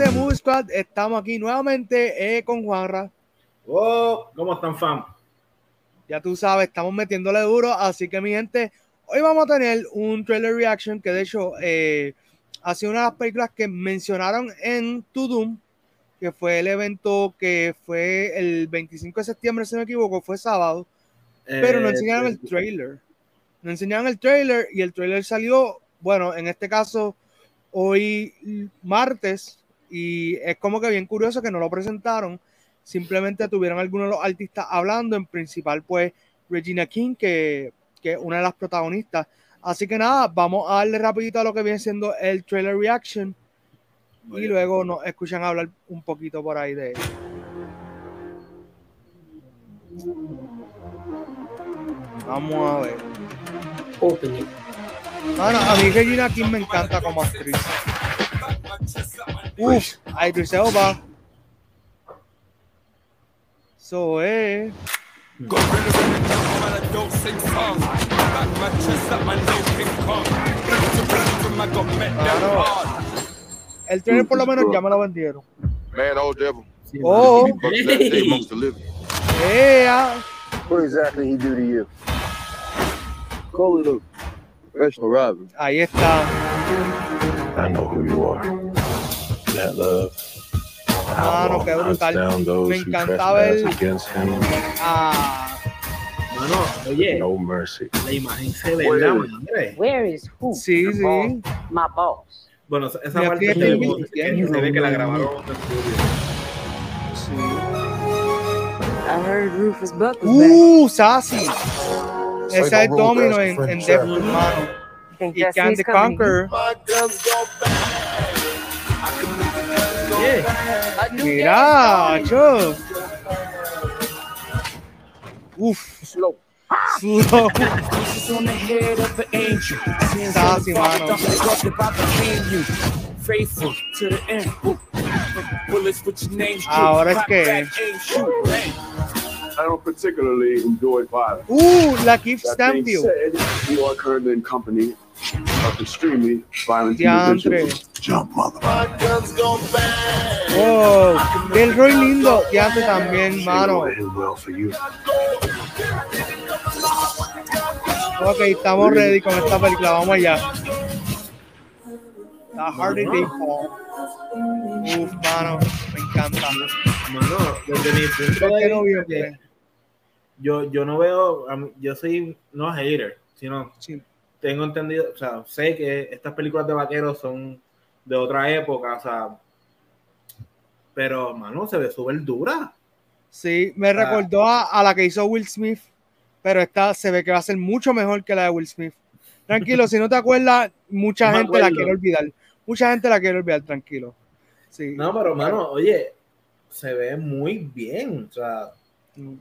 de Movie Squad, estamos aquí nuevamente eh, con Juanra. Oh, ¿Cómo están, fam? Ya tú sabes, estamos metiéndole duro, así que mi gente, hoy vamos a tener un trailer reaction que de hecho eh, ha sido una de las películas que mencionaron en To Doom, que fue el evento que fue el 25 de septiembre, si no me equivoco, fue sábado, pero no Eh, enseñaron el trailer. No enseñaron el trailer y el trailer salió, bueno, en este caso, hoy martes, y es como que bien curioso que no lo presentaron. Simplemente tuvieron algunos de los artistas hablando, en principal, pues Regina King, que, que es una de las protagonistas. Así que nada, vamos a darle rapidito a lo que viene siendo el trailer reaction y luego nos escuchan hablar un poquito por ahí de él. Vamos a ver. Mano, a mí Regina King me encanta como actriz. Uf, Idris Elba. So, eh. Claro. El trailer por lo menos ya me lo vendieron. Man, old devil. Sí, Oh. mano. Fuck that day amongst the living. ¡Ea! What exactly he do to you? Call it a professional robbery. Ahí está. I know who you are. That love. Mano, Outlaw qué brutal. down those Me who encantaba el- against him. Ah, Mano, oye, No mercy. la imagen se ve la madre. Where is who? sí, The sí. boss. My boss. Bueno, esa- parte se, ve- se ve que la grabaron en estudio. sí. I heard Rufus Buck. ¡Uh, Sassy! Esa es Domino en, en Trap. Deadpool, mano. Think Y Justin Can is the coming. Conqueror. Head of an angel. Sins Sassy, on the mano. father, corrupted by the you. Faithful to the end. Bullets with your names. Ahora es que- I don't particularly enjoy violence. Uh, la Keith That being Stanfield. said, you are currently in company of extremely violent individuals. Jump, mother. Oh, del Roy Lindo. Diantre también, mano. Ok, estamos ready con esta película. Vamos allá. La Hardy Day Fall. Uf, mano, me encanta. Mano, desde mi punto de no vista, yo, yo no veo, yo soy no hater, sino Sí. Tengo entendido, o sea, sé que estas películas de vaqueros son de otra época, o sea, pero, mano, se ve súper dura. Sí, me recordó a, a la que hizo Will Smith, pero esta se ve que va a ser mucho mejor que la de Will Smith. Tranquilo, si no te acuerdas, mucha No gente la quiere olvidar. Mucha gente la quiere olvidar, tranquilo. Sí. No, pero, mano, oye, se ve muy bien, o sea, Mm.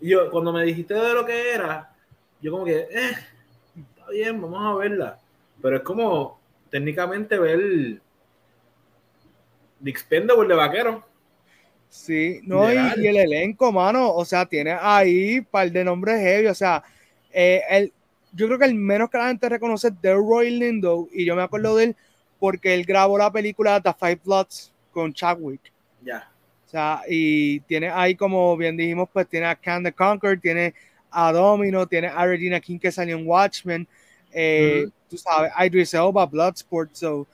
y yo, cuando me dijiste de lo que era, yo como que, eh, bien, vamos a verla, pero es como, técnicamente ver The Expendable de vaquero. Sí, no, y, el elenco, mano, o sea, tiene ahí par de nombres heavy, o sea, eh, el, yo creo que el menos que la gente reconoce es Delroy Lindo, y yo me acuerdo de él porque él grabó la película The Five Bloods con Chadwick. Ya. O sea, y tiene ahí, como bien dijimos, pues tiene a Can the Conquer, tiene a Domino, tiene a Regina King que salió en Watchmen, eh, tú sabes, Idris Elba, Bloodsport, so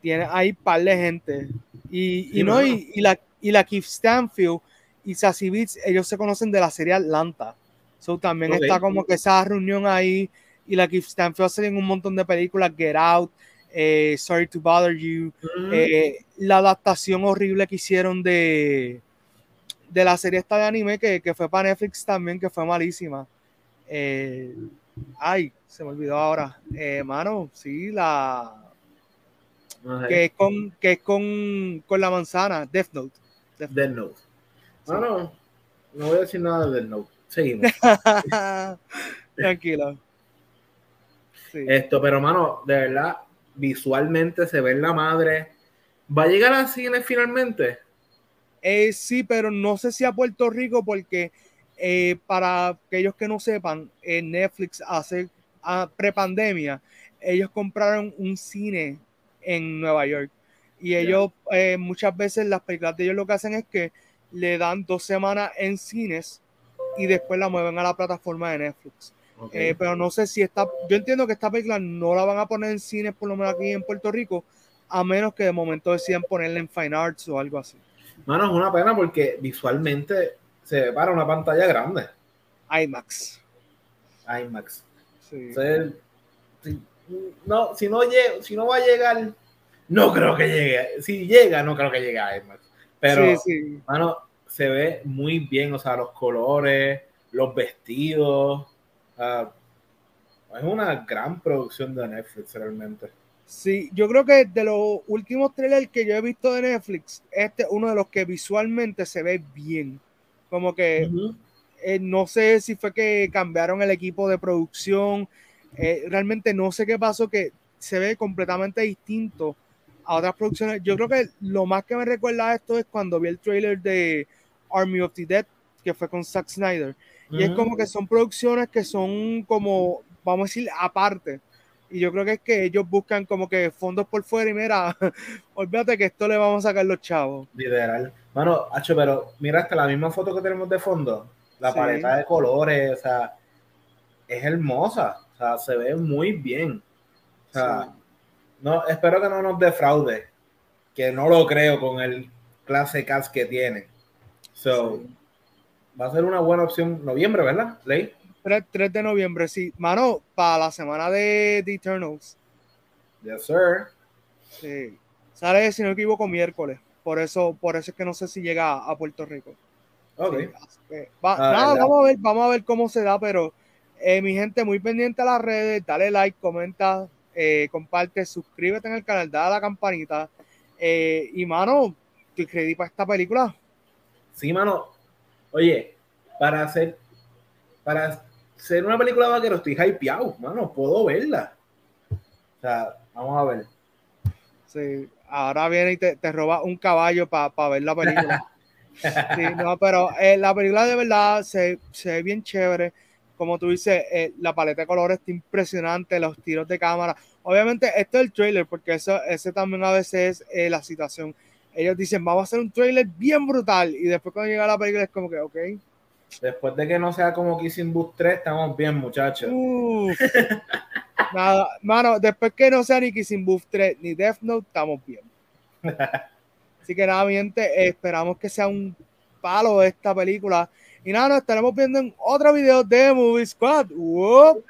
tiene ahí par de gente. Y, y no, y, y la, y la Keith Stanfield y Sassy Beats, ellos se conocen de la serie Atlanta. So también está como que esa reunión ahí, y la Keith Stanfield salió en un montón de películas, Get Out, eh, Sorry to Bother You, eh, la adaptación horrible que hicieron de, de la serie esta de anime que, que fue para Netflix también, que fue malísima. Eh, ay, se me olvidó ahora. Eh, mano, sí, la que es con, que es con, con la manzana, Death Note. Death Note. Bueno, no voy a decir nada de Death Note. Seguimos. Tranquilo. Sí. Esto, pero mano, de verdad, visualmente se ve en la madre. ¿Va a llegar a cine finalmente? Eh, sí, pero no sé si a Puerto Rico, porque eh, para aquellos que no sepan, eh, Netflix hace a prepandemia, ellos compraron un cine en Nueva York Y ellos eh, muchas veces las películas de ellos lo que hacen es que le dan dos semanas en cines y después la mueven a la plataforma de Netflix. Eh, pero no sé si esta, yo entiendo que esta película no la van a poner en cines por lo menos aquí en Puerto Rico, a menos que de momento decidan ponerla en Fine Arts o algo así. Mano, es una pena porque visualmente se ve para una pantalla grande. IMAX. IMAX. Sí. Si, no, si, no si no va a llegar, no creo que llegue. Si llega, no creo que llegue a IMAX. Pero, sí, sí. mano, se ve muy bien, o sea, los colores, los vestidos. ah, es una gran producción de Netflix realmente. Sí, yo creo que de los últimos trailers que yo he visto de Netflix, este es uno de los que visualmente se ve bien. Como que eh, no sé si fue que cambiaron el equipo de producción, eh, realmente no sé qué pasó, que se ve completamente distinto a otras producciones. Yo creo que lo más que me recuerda a esto es cuando vi el trailer de Army of the Dead, que fue con Zack Snyder. Y es como que son producciones que son como, vamos a decir, aparte. Y yo creo que es que ellos buscan como que fondos por fuera y mira, olvídate que esto le vamos a sacar los chavos. Literal. Mano, Hacho, pero mira hasta la misma foto que tenemos de fondo. La Sí. paleta de colores, o sea, es hermosa. O sea, se ve muy bien. O sea, no, espero que no nos defraude. Que no lo creo con el clase cast que tiene. So, va a ser una buena opción. Noviembre, ¿verdad? Ley. 3, 3 de noviembre, sí. Mano, para la semana de The Eternals. Yes, sir. Sí. Sale, si no me equivoco, miércoles. Por eso, por eso es que no sé si llega a Puerto Rico. Ok. Sí, va- Ah, vamos a ver, vamos a ver cómo se da, pero eh, mi gente, muy pendiente a las redes, dale like, comenta, eh, comparte, suscríbete en el canal, dale a la campanita. eh, y mano, te creí para esta película. Sí, mano. Oye, para hacer, para ser una película de vaquero estoy hypeado, mano. Puedo verla. O sea, vamos a ver. Sí, ahora viene y te, te roba un caballo para ver la película. Sí, no, pero eh, la película de verdad se, se ve bien chévere. Como tú dices, eh, la paleta de colores está impresionante, los tiros de cámara. Obviamente, esto es el trailer, porque eso, ese también a veces es eh, la situación. Ellos dicen, vamos a hacer un trailer bien brutal, y después cuando llega la película es como que, ok. Después de que no sea como Kissing Booth 3, estamos bien, muchachos. Uf. Nada, mano, después que no sea ni Kissing Booth 3 ni Death Note, estamos bien. Así que nada, mi gente, esperamos que sea un palo esta película. Y nada, nos estaremos viendo en otro video de Movie Squad. ¡Wop!